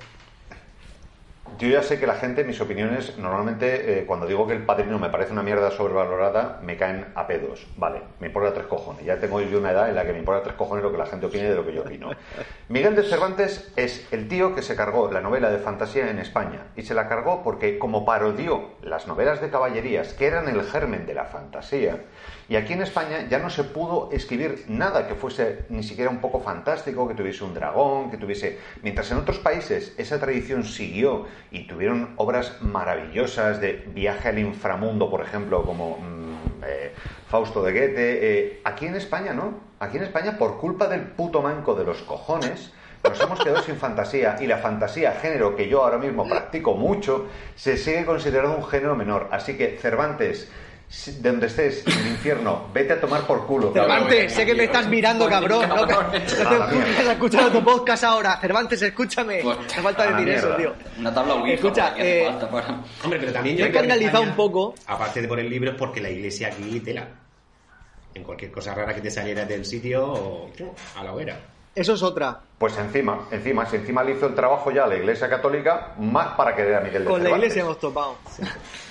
Speaker 2: Yo ya sé que la gente, mis opiniones, normalmente eh, cuando digo que el padrino me parece una mierda sobrevalorada, me caen a pedos. Vale, me importa tres cojones. Ya tengo yo una edad en la que me importa tres cojones lo que la gente opine de lo que yo opino. *laughs* Miguel de Cervantes es el tío que se cargó la novela de fantasía en España. Y se la cargó porque, como parodió las novelas de caballerías, que eran el germen de la fantasía, Y aquí en España ya no se pudo escribir nada que fuese ni siquiera un poco fantástico, que tuviese un dragón, que tuviese... Mientras en otros países esa tradición siguió y tuvieron obras maravillosas de viaje al inframundo, por ejemplo, como mm, eh, Fausto de Goethe, eh, aquí en España no. Aquí en España, por culpa del puto manco de los cojones, nos hemos quedado sin fantasía y la fantasía, género que yo ahora mismo practico mucho, se sigue considerando un género menor. Así que Cervantes, donde estés, en el infierno, vete a tomar por culo. cabrón.
Speaker 3: Cervantes, sé que me estás mirando, cabrón. No, te escuchando tu podcast ahora. Cervantes, escúchame. Te falta decir eso, tío.
Speaker 5: Una tabla Ouija.
Speaker 3: Escucha, eh,
Speaker 5: falta para-
Speaker 4: Hombre, pero también
Speaker 3: Me
Speaker 4: yo
Speaker 3: he
Speaker 4: España,
Speaker 3: un poco.
Speaker 4: Aparte de por el libro, es porque la iglesia aquí tela. En cualquier cosa rara que te saliera del sitio, o, a la hoguera.
Speaker 3: Eso es otra.
Speaker 2: Pues encima, encima, si encima le hizo el trabajo ya a la Iglesia Católica, más para querer a Miguel de
Speaker 3: Con la iglesia hemos topado.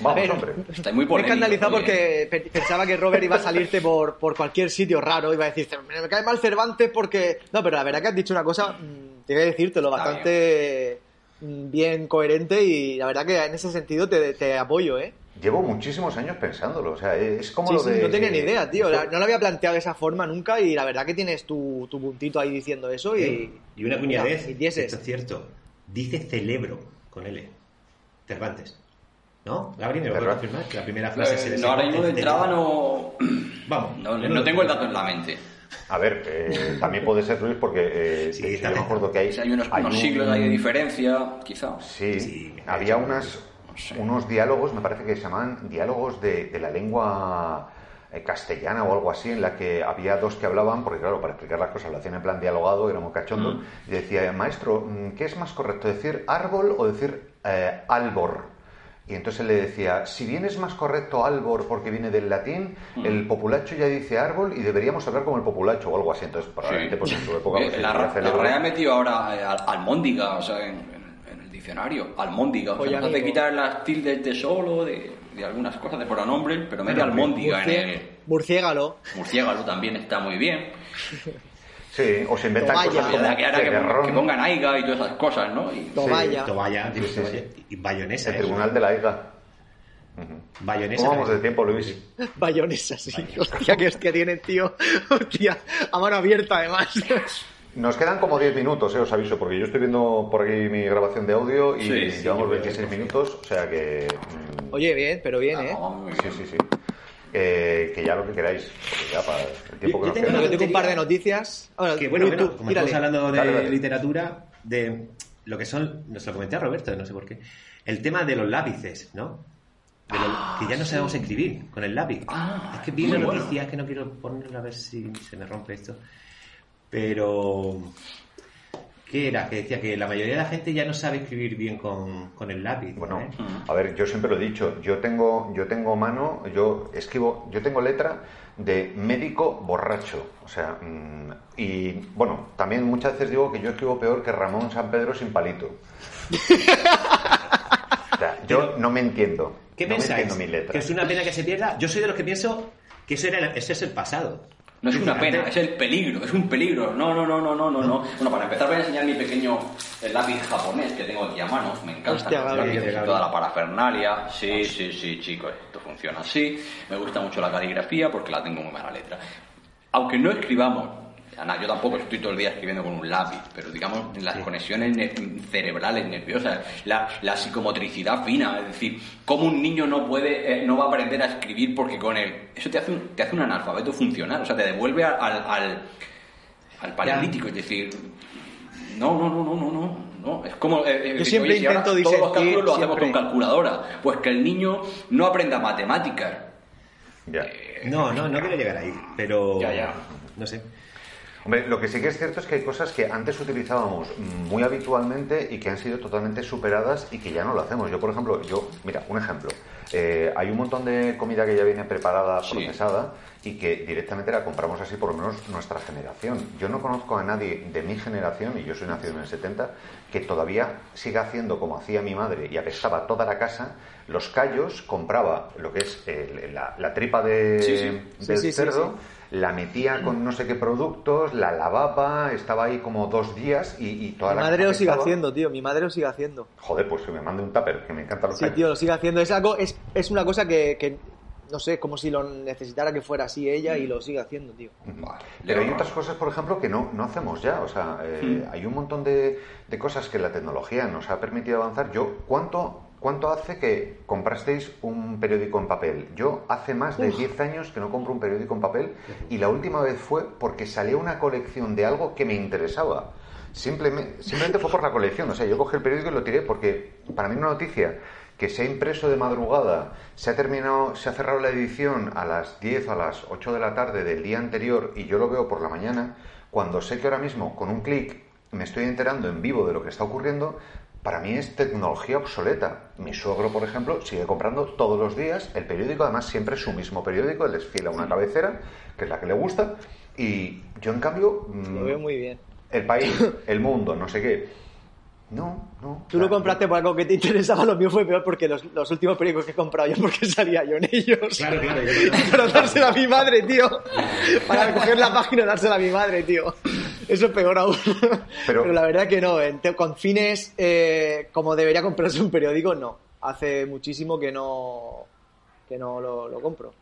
Speaker 2: Vamos,
Speaker 3: A ver,
Speaker 2: hombre.
Speaker 5: Está muy
Speaker 3: Me he
Speaker 5: polémico.
Speaker 3: escandalizado porque pe- pensaba que Robert iba a salirte por, por cualquier sitio raro. Iba a decir, me cae mal Cervantes porque. No, pero la verdad que has dicho una cosa, mm, tengo que decírtelo,
Speaker 5: Está
Speaker 3: bastante mm, bien coherente y la verdad que en ese sentido te, te apoyo, ¿eh?
Speaker 2: Llevo muchísimos años pensándolo. O sea, es como
Speaker 3: Sí,
Speaker 2: lo
Speaker 3: sí,
Speaker 2: de.
Speaker 3: no tenía ni idea, tío. La- No lo había planteado de esa forma nunca y la verdad que tienes tu, tu puntito ahí diciendo eso y...
Speaker 4: Y una cuñadez,
Speaker 3: y
Speaker 4: esto es cierto, dice celebro con L. Cervantes. ¿No? Gabriel, ¿me lo puedes confirmar? Que la primera frase se
Speaker 5: Eh, no, ahora mismo de entrada no.
Speaker 4: Vamos.
Speaker 5: No, no tengo el dato en la mente.
Speaker 2: A ver, eh, también puede ser Luis porque eh,
Speaker 4: Sí, está
Speaker 2: yo me acuerdo que hay,
Speaker 5: hay unos,
Speaker 2: hay
Speaker 5: unos
Speaker 2: un-
Speaker 5: siglos ahí de diferencia, quizá.
Speaker 2: Sí, había unas, unos diálogos, me parece que se llamaban diálogos de, de la lengua eh, castellana o algo así, en la que había dos que hablaban, porque claro, para explicar las cosas lo hacían en plan dialogado, era muy cachondo,
Speaker 5: Mm.
Speaker 2: y decía, maestro, mm, ¿qué es más correcto, decir árbol o decir eh, albor? Y entonces él le decía, si bien es más correcto albor porque viene del latín,
Speaker 5: Mm.
Speaker 2: el populacho ya dice árbol y deberíamos hablar como el populacho o algo así. Entonces, probablemente
Speaker 5: Sí.
Speaker 2: pues, en su época...
Speaker 5: Eh,
Speaker 2: pues,
Speaker 5: la,
Speaker 2: decía
Speaker 5: la
Speaker 2: celebro.
Speaker 5: RAE ha metido ahora eh, al- almóndiga, o sea, en, en- diccionario. Almóndiga. O sea,
Speaker 3: amigo.
Speaker 5: quitar las tildes de solo, de, de algunas cosas de pronombre, pero mete almóndiga en el.
Speaker 3: Murciégalo.
Speaker 5: Murciégalo también está muy bien.
Speaker 2: Sí, o se inventan cosas como
Speaker 5: que, ahora que- pongan aiga y todas esas cosas, ¿no? Y-
Speaker 4: digo,
Speaker 2: Sí, sí,
Speaker 4: Toballa. Y bayonesa.
Speaker 2: el
Speaker 4: ¿eh?
Speaker 2: Tribunal de la Higa.
Speaker 4: Bayonesa.
Speaker 2: ¿Cómo vamos de
Speaker 4: también.
Speaker 2: tiempo, Luis? *laughs*
Speaker 3: Bayonesa, sí. Hostia, que hostia tienen, tío. *laughs* Hostia, a mano abierta, además. *laughs*
Speaker 2: Nos quedan como 10 minutos, eh, os aviso, porque yo estoy viendo por aquí mi grabación de audio y
Speaker 5: Sí, sí,
Speaker 2: llevamos
Speaker 5: yo veo
Speaker 2: 26
Speaker 5: esto.
Speaker 2: minutos, o sea que... mm,
Speaker 3: Oye, bien, pero bien,
Speaker 5: Ah,
Speaker 3: ¿eh?
Speaker 2: sí, sí, sí. Eh, que ya lo que queráis, ya para el tiempo que
Speaker 4: Yo
Speaker 2: nos
Speaker 4: tengo
Speaker 2: queda.
Speaker 3: Yo tengo un par de noticias. Bueno,
Speaker 4: Que bueno, bueno, como estamos hablando de
Speaker 2: Dale, dale.
Speaker 4: literatura, de lo que son, nos lo comenté a Roberto, no sé por qué, el tema de los lápices, ¿no? De lo- que ya no sabemos escribir con el lápiz.
Speaker 5: Ah,
Speaker 4: es que vi una
Speaker 5: bueno.
Speaker 4: noticia que no quiero ponerla a ver si se me rompe esto. Pero. ¿Qué era? Que decía que la mayoría de la gente ya no sabe escribir bien con, con el lápiz.
Speaker 2: Bueno,
Speaker 4: ¿eh?
Speaker 2: a ver, yo siempre lo he dicho, yo tengo, yo tengo mano, yo escribo, yo tengo letra de médico borracho, o sea, mm, y bueno, también muchas veces digo que yo escribo peor que Ramón San Pedro sin palito. O sea, yo no me entiendo.
Speaker 4: ¿Qué
Speaker 2: no me
Speaker 4: pensáis?
Speaker 2: entiendo mi letra.
Speaker 4: ¿Que es una pena que se pierda? Yo soy de los que pienso que eso era, ese es el pasado.
Speaker 5: No es una pena, es el peligro, es un peligro. No, no, no, no, no, no, no. Bueno, para empezar voy a enseñar mi pequeño el lápiz japonés que tengo aquí a mano. Me encanta
Speaker 3: Hostia, Gabriel,
Speaker 4: Gabriel.
Speaker 5: toda la parafernalia. Sí, sí, sí, chicos, esto funciona así. Me gusta mucho la caligrafía porque la tengo muy mala letra. Aunque no escribamos, Ana, yo tampoco estoy todo el día escribiendo con un lápiz, pero digamos las conexiones ne- cerebrales nerviosas, la, la psicomotricidad fina, es decir, cómo un niño no puede, eh, no va a aprender a escribir porque con él, eso te hace un, te hace un analfabeto funcional, o sea, te devuelve al, al, al, al paleolítico, es decir, no, no, no, no, no, no, no, es como, eh, eh,
Speaker 3: Yo siempre
Speaker 5: si ahora
Speaker 3: intento
Speaker 5: todos los cálculos los hacemos
Speaker 3: siempre.
Speaker 5: con calculadora, pues que el niño no aprenda matemáticas,
Speaker 2: Ya.
Speaker 4: No, no, no quiero llegar ahí, pero.
Speaker 5: Ya, ya.
Speaker 4: No sé.
Speaker 2: Hombre, lo que sí que es cierto es que hay cosas que antes utilizábamos muy habitualmente y que han sido totalmente superadas y que ya no lo hacemos. Yo, por ejemplo, yo, mira, un ejemplo. Eh, hay un montón de comida que ya viene preparada,
Speaker 5: Sí.
Speaker 2: procesada y que directamente la compramos así, por lo menos nuestra generación. Yo no conozco a nadie de mi generación, y yo soy nacido en el 70, que todavía siga haciendo como hacía mi madre y apestaba toda la casa. Los callos compraba lo que es el- la, la tripa de,
Speaker 5: Sí, sí.
Speaker 2: del cerdo la metía con no sé qué productos, la lavaba, estaba ahí como dos días y, y toda
Speaker 3: Mi
Speaker 2: la
Speaker 3: madre
Speaker 2: casa
Speaker 3: lo sigue
Speaker 2: estaba-
Speaker 3: haciendo, tío. Mi madre lo sigue haciendo.
Speaker 2: Joder, pues que me mande un tupper, que me encanta los
Speaker 3: Sí, tío, lo sigue haciendo. Es algo, es, es una cosa que, que no sé, como si lo necesitara que fuera así ella y lo sigue haciendo, tío.
Speaker 2: Vale. Pero hay otras cosas, por ejemplo, que no, no hacemos ya. O sea, eh, hay un montón de, de cosas que la tecnología nos ha permitido avanzar. Yo, ¿cuánto, ¿cuánto hace que comprasteis un periódico en papel? Yo hace más de 10 años que no compro un periódico en papel y la última vez fue porque salió una colección de algo que me interesaba. Simplemente, simplemente fue por la colección. O sea, yo cogí el periódico y lo tiré porque para mí una noticia que se ha impreso de madrugada, se ha terminado, se ha cerrado la edición a las 10 o a las 8 de la tarde del día anterior y yo lo veo por la mañana, cuando sé que ahora mismo con un clic me estoy enterando en vivo de lo que está ocurriendo, para mí es tecnología obsoleta. Mi suegro, por ejemplo, sigue comprando todos los días el periódico, además siempre es su mismo periódico, él les fila una cabecera, que es la que le gusta, y yo en cambio... mm,
Speaker 3: Lo veo muy bien.
Speaker 2: El país, *coughs* el mundo, no sé qué. No, no.
Speaker 3: Tú lo compraste por algo que te interesaba, lo mío fue peor porque los, los últimos periódicos que he comprado yo porque salía yo en ellos.
Speaker 4: Claro, claro. yo- *laughs*
Speaker 3: Para dársela a mi madre, tío. Para coger la página y dársela a mi madre, tío. Eso es peor aún.
Speaker 2: Pero-
Speaker 3: Pero, la verdad que no. en con fines eh, como debería comprarse un periódico, no. Hace muchísimo que no, que no lo, lo compro.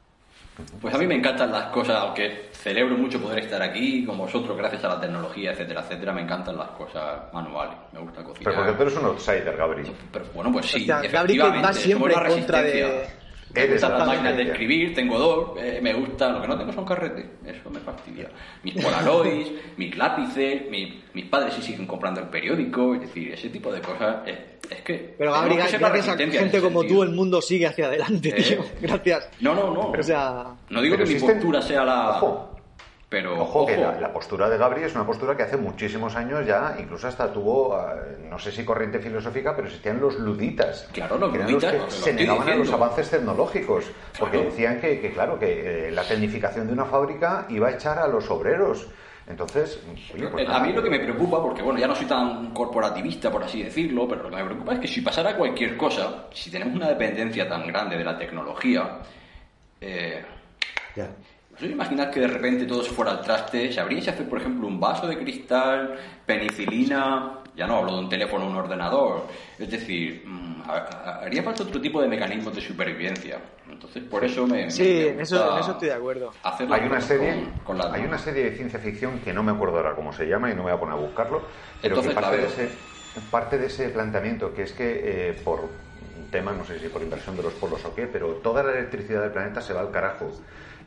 Speaker 5: Pues a mí me encantan las cosas, aunque celebro mucho poder estar aquí con vosotros gracias a la tecnología, etcétera, etcétera. Me encantan las cosas manuales. Me gusta cocinar.
Speaker 2: Pero porque tú eres un outsider, Gabriel.
Speaker 5: Pero, bueno, pues sí,
Speaker 3: O sea, Gabri que
Speaker 5: efectivamente.
Speaker 3: va siempre en contra de-.
Speaker 5: Me gustan las máquinas de escribir, tengo dos, eh, me gusta, lo que no tengo son carretes, eso me fastidia. Mis polaroids, *laughs* mis lápices, mi- mis padres sí siguen comprando el periódico, es decir, ese tipo de cosas, es, es que...
Speaker 3: Pero
Speaker 5: tenemos
Speaker 3: Gabri,
Speaker 5: que ser la
Speaker 3: gracias a gente como
Speaker 5: sentido.
Speaker 3: tú, el mundo sigue hacia adelante,
Speaker 5: Eh.
Speaker 3: tío. *laughs* Gracias.
Speaker 5: No, no, no.
Speaker 3: O sea,
Speaker 5: no digo que mi postura sea la...
Speaker 2: Ojo.
Speaker 5: Pero,
Speaker 2: Ojo, que la, la postura de Gabri es una postura que hace muchísimos años ya, incluso hasta tuvo, eh, no sé si corriente filosófica, pero existían los luditas.
Speaker 5: Claro, los
Speaker 2: que eran
Speaker 5: luditas,
Speaker 2: que
Speaker 5: lo que
Speaker 2: se negaban a los avances tecnológicos, porque
Speaker 5: Claro.
Speaker 2: decían que, que, claro, que eh, la tecnificación de una fábrica iba a echar a los obreros. Entonces, oye, pues
Speaker 5: Eh,
Speaker 2: nada.
Speaker 5: a mí lo que me preocupa, porque bueno, ya no soy tan corporativista, por así decirlo, pero lo que me preocupa es que si pasara cualquier cosa, si tenemos una dependencia tan grande de la tecnología, eh,
Speaker 4: Ya.
Speaker 5: ¿Os imaginar que de repente todo se fuera al traste? ¿Sabríais hacer, por ejemplo, un vaso de cristal, penicilina? Ya no hablo de un teléfono o un ordenador. Es decir, mm, ha- ha- haría falta otro tipo de mecanismos de supervivencia. Entonces, por eso me.
Speaker 3: Sí,
Speaker 5: me
Speaker 3: en eso-
Speaker 5: gusta
Speaker 3: en eso estoy de acuerdo.
Speaker 5: hacerlo
Speaker 2: Hay una
Speaker 5: con-
Speaker 2: serie,
Speaker 5: con- con las
Speaker 2: hay una serie de ciencia ficción que no me acuerdo ahora cómo se llama y no me voy a poner a buscarlo, pero
Speaker 5: Entonces
Speaker 2: que
Speaker 5: la
Speaker 2: parte de, ese, parte de ese planteamiento que es que eh, por un tema, no sé si por inversión de los polos o qué, pero toda la electricidad del planeta se va al carajo.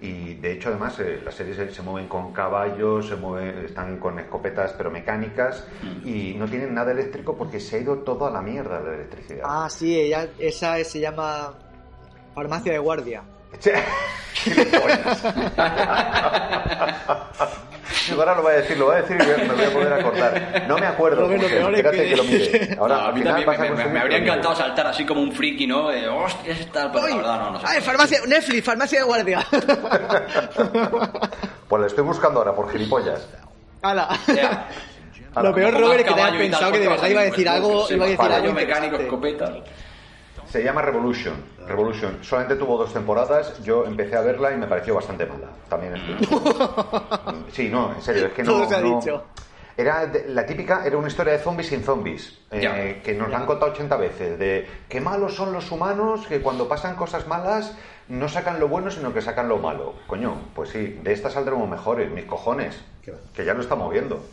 Speaker 2: Y de hecho, además, eh, las series se, se mueven con caballos, se mueven, están con escopetas pero mecánicas
Speaker 5: Mm.
Speaker 2: y no tienen nada eléctrico porque se ha ido todo a la mierda la electricidad.
Speaker 3: ah, sí, ella, esa es- se llama farmacia de guardia. *laughs* *laughs* *laughs*
Speaker 2: Ahora lo voy a decir, lo voy a decir y me voy a poder acordar. No me acuerdo.
Speaker 3: Lo que-
Speaker 2: cómo
Speaker 3: lo
Speaker 2: se llama.
Speaker 3: peor es
Speaker 2: Espérate
Speaker 3: que-
Speaker 2: que lo mire. *laughs* Ahora,
Speaker 5: No, a mí
Speaker 2: final
Speaker 5: también me, me- me habría encantado saltar así como un friki, ¿no? De, hostia, es tal, pero la verdad no, no sé.
Speaker 3: ¡Ay, farmacia! Netflix, farmacia de guardia! *laughs*
Speaker 2: Pues lo estoy buscando ahora por gilipollas.
Speaker 3: ¡Hala!
Speaker 2: Ahora,
Speaker 3: Lo peor, Robert, es que te hayas pensado que de
Speaker 5: porque
Speaker 3: verdad iba a decir algo, iba a decir algo
Speaker 5: mecánico, escopeta.
Speaker 2: Se llama Revolution. Revolution. Solamente tuvo dos temporadas. Yo empecé a verla y me pareció bastante mala. También es *laughs* Sí, no, en serio, es que no.
Speaker 3: Todo se ha
Speaker 2: no-
Speaker 3: dicho.
Speaker 2: Era de- la típica, era una historia de zombies sin zombies, eh, que nos la han contado 80 veces, de qué malos son los humanos, que cuando pasan cosas malas no sacan lo bueno, sino que sacan lo malo. Coño, pues sí, de esta saldremos mejores, mis cojones, que ya lo estamos viendo.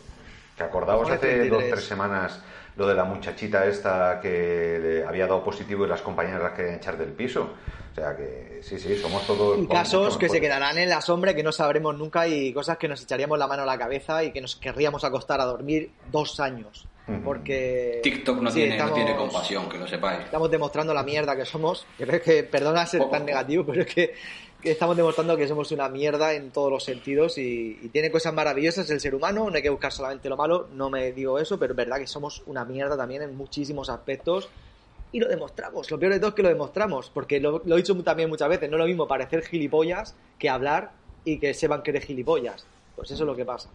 Speaker 2: Que acordaos hace dos
Speaker 3: 33.
Speaker 2: tres semanas lo de la muchachita esta que le había dado positivo y las compañeras las querían echar del piso. O sea que sí, sí, somos todos...
Speaker 3: Casos que se quedarán en la sombra y que no sabremos nunca y cosas que nos echaríamos la mano a la cabeza y que nos querríamos acostar a dormir dos años. Porque...
Speaker 5: TikTok no,
Speaker 3: sí,
Speaker 5: tiene,
Speaker 3: estamos-
Speaker 5: no tiene compasión, que lo sepáis.
Speaker 3: Estamos demostrando la mierda que somos. Que, perdona ser
Speaker 5: Poco.
Speaker 3: tan negativo, pero es que estamos demostrando que somos una mierda en todos los sentidos y, y tiene cosas maravillosas el ser humano. No hay que buscar solamente lo malo, no me digo eso, pero es verdad que somos una mierda también en muchísimos aspectos. Y lo demostramos. Lo peor de todo es que lo demostramos. Porque lo, lo he dicho también muchas veces. No es lo mismo parecer gilipollas que hablar y que sepan que eres gilipollas. Pues eso es lo que pasa.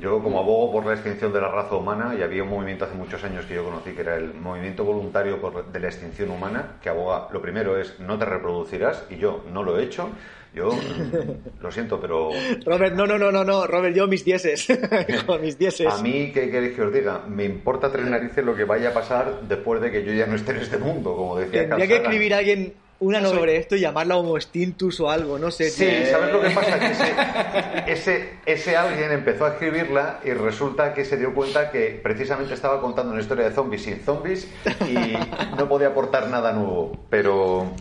Speaker 2: Yo como abogo por la extinción de la raza humana y había un movimiento hace muchos años que yo conocí que era el movimiento voluntario por- de la extinción humana que aboga, lo primero es no te reproducirás y yo no lo he hecho. Yo mm, lo siento, pero
Speaker 3: Robert, no, no, no, no, no. Robert, yo mis dieces. *laughs* Mis dieces.
Speaker 2: a mí, ¿qué queréis que os diga? Me importa tres narices lo que vaya a pasar después de que yo ya no esté en este mundo, como decía
Speaker 3: Tendría que escribir a alguien una sobre esto y llamarla Homo Stintus o algo, no sé.
Speaker 2: Sí,
Speaker 3: tío.
Speaker 2: ¿sabes lo que pasa? Que *laughs* ese, ese, ese alguien empezó a escribirla y resulta que se dio cuenta que precisamente estaba contando una historia de zombies sin zombies y no podía aportar nada nuevo. Pero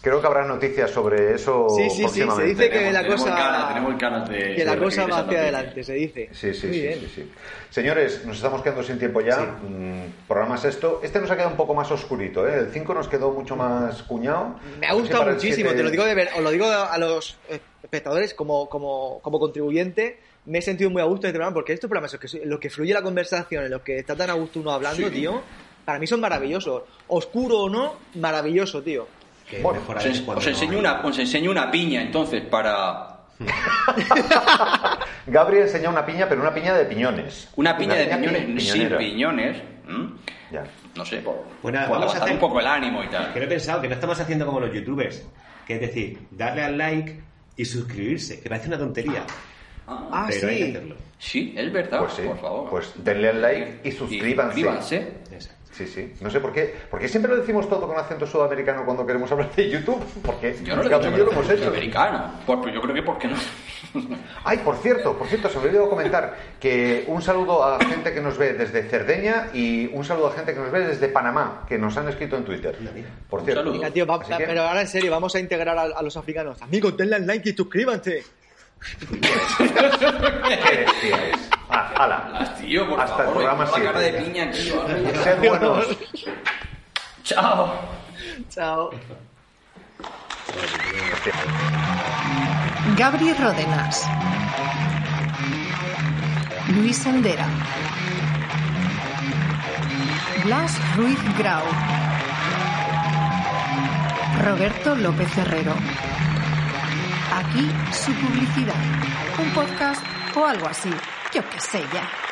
Speaker 2: creo que habrá noticias sobre eso
Speaker 3: Sí, sí, sí, se dice que
Speaker 5: Tenemos-
Speaker 3: la
Speaker 5: tenemos
Speaker 3: cosa,
Speaker 5: ganas- tenemos ganas de-
Speaker 3: que la
Speaker 5: de
Speaker 3: cosa va hacia adelante, se dice.
Speaker 2: Sí, sí,
Speaker 3: Muy
Speaker 2: sí,
Speaker 3: bien.
Speaker 2: sí, sí. Señores, nos estamos quedando sin tiempo ya. Mm, programa sexto. Este nos ha quedado un poco más oscurito, ¿eh? El 5 nos quedó mucho más cuñado.
Speaker 3: Me ha gustado muchísimo,
Speaker 2: siete-
Speaker 3: te lo digo de ver, os lo digo a los espectadores como, como, como contribuyente. Me he sentido muy a gusto en este programa porque estos programas, los que, que fluye la conversación, en los que está tan a gusto uno hablando, tío, para mí son maravillosos. Oscuro o no, maravilloso, tío.
Speaker 4: Que
Speaker 2: Bueno,
Speaker 5: Os, os
Speaker 4: no
Speaker 5: enseño
Speaker 4: hay.
Speaker 5: una, os enseño una piña entonces para... *laughs*
Speaker 2: Gabriel enseña una piña, pero una piña de piñones.
Speaker 5: Una piña de piñones
Speaker 2: pi-
Speaker 5: sin piñones. ¿m?
Speaker 2: Ya.
Speaker 5: No sé, por,
Speaker 4: Bueno,
Speaker 5: por
Speaker 4: vamos a hacer-
Speaker 5: un poco el ánimo y tal.
Speaker 4: Que lo he pensado, que no estamos haciendo como los youtubers. Que es decir, darle al like y suscribirse, que parece una tontería.
Speaker 3: Ah,
Speaker 4: pero hay que
Speaker 3: sí.
Speaker 4: hacerlo.
Speaker 5: Sí, es verdad,
Speaker 2: Pues sí.
Speaker 5: por favor.
Speaker 2: Pues denle al like y
Speaker 5: Y
Speaker 2: suscríbanse.
Speaker 5: suscríbanse.
Speaker 4: Exacto.
Speaker 2: Sí, sí. No sé por qué. ¿Por qué siempre lo decimos todo con acento sudamericano cuando queremos hablar de YouTube? Porque
Speaker 5: Yo no lo he dicho
Speaker 2: yo lo hemos hecho.
Speaker 5: americano. Pues, pues yo creo que porque no.
Speaker 2: Ay, por cierto, por cierto, se me olvidó comentar que un saludo a gente que nos ve desde Cerdeña y un saludo a gente que nos ve desde Panamá, que nos han escrito en Twitter. Por cierto.
Speaker 3: tío, va-
Speaker 2: que-
Speaker 3: pero ahora en serio, vamos a integrar a, a los africanos. Amigos, denle al like y suscríbanse.
Speaker 2: ¿Qué es? Ah, ala.
Speaker 5: Las, tío, por
Speaker 2: Hasta el programa
Speaker 5: la cara de piña, tío.
Speaker 2: Sed buenos.
Speaker 5: Chao.
Speaker 3: Chao.
Speaker 1: Gabri Ródenas. Luis Endera. Blas Ruiz Grau. Roberto López Herrero. Aquí su publicidad. Un podcast o algo así. Yo qué sé ya.